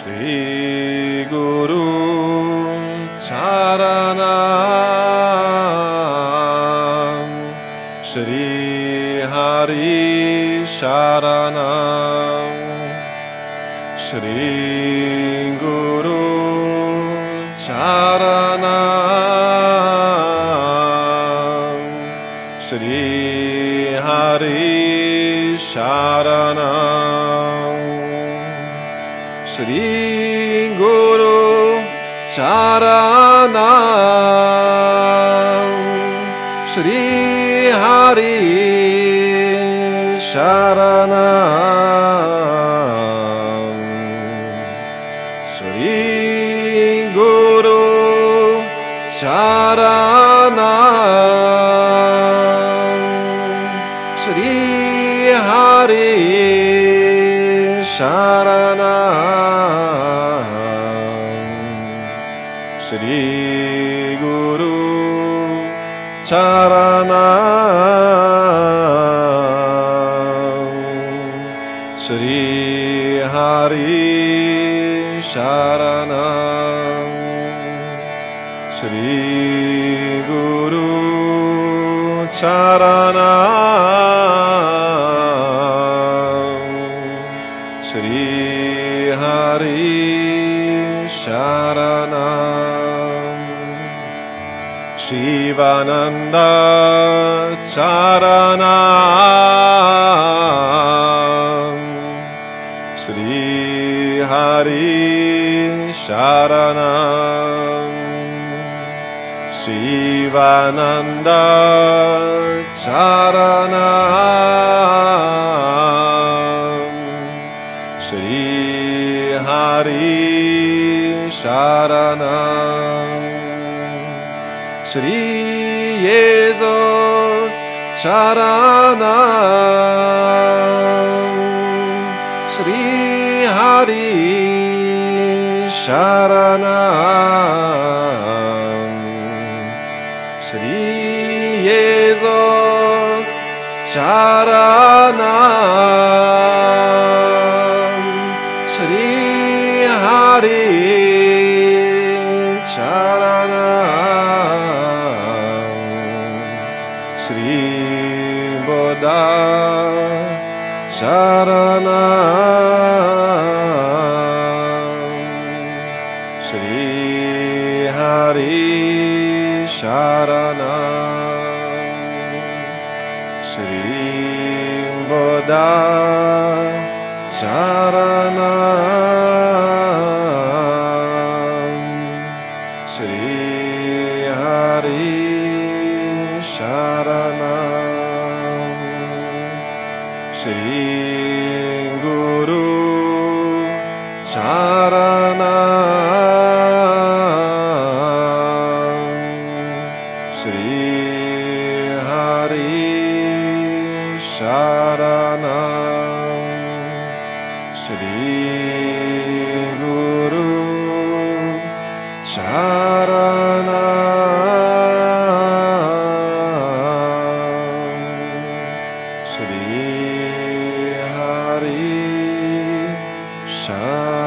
Shri Guru Sharanam Shri Hari Sharanam Shri Guru Sharanam Shri Hari Sharanam Shri Guru Sharanam Shri Hari Sharanam Shri Guru Sharanam Shri Hari Sharanam Shri Guru Sharanam Shri Hari Sharanam Shri Guru Sharanam Shri Hari Sharanam Shivananda Sharanam Sri Hari Sharanam Shivananda Sharanam Shri Hari Sharanam Shri Jesus Sharanam. Shri Hari Sharanam Shri Jesus Sharanam. Shri Hari Shri Buddha Sharanam Shri Hari Sharanam Sharanam Shri Guru Sharanam. Shri Hari Sharanam Shri Guru Sharanam Shine.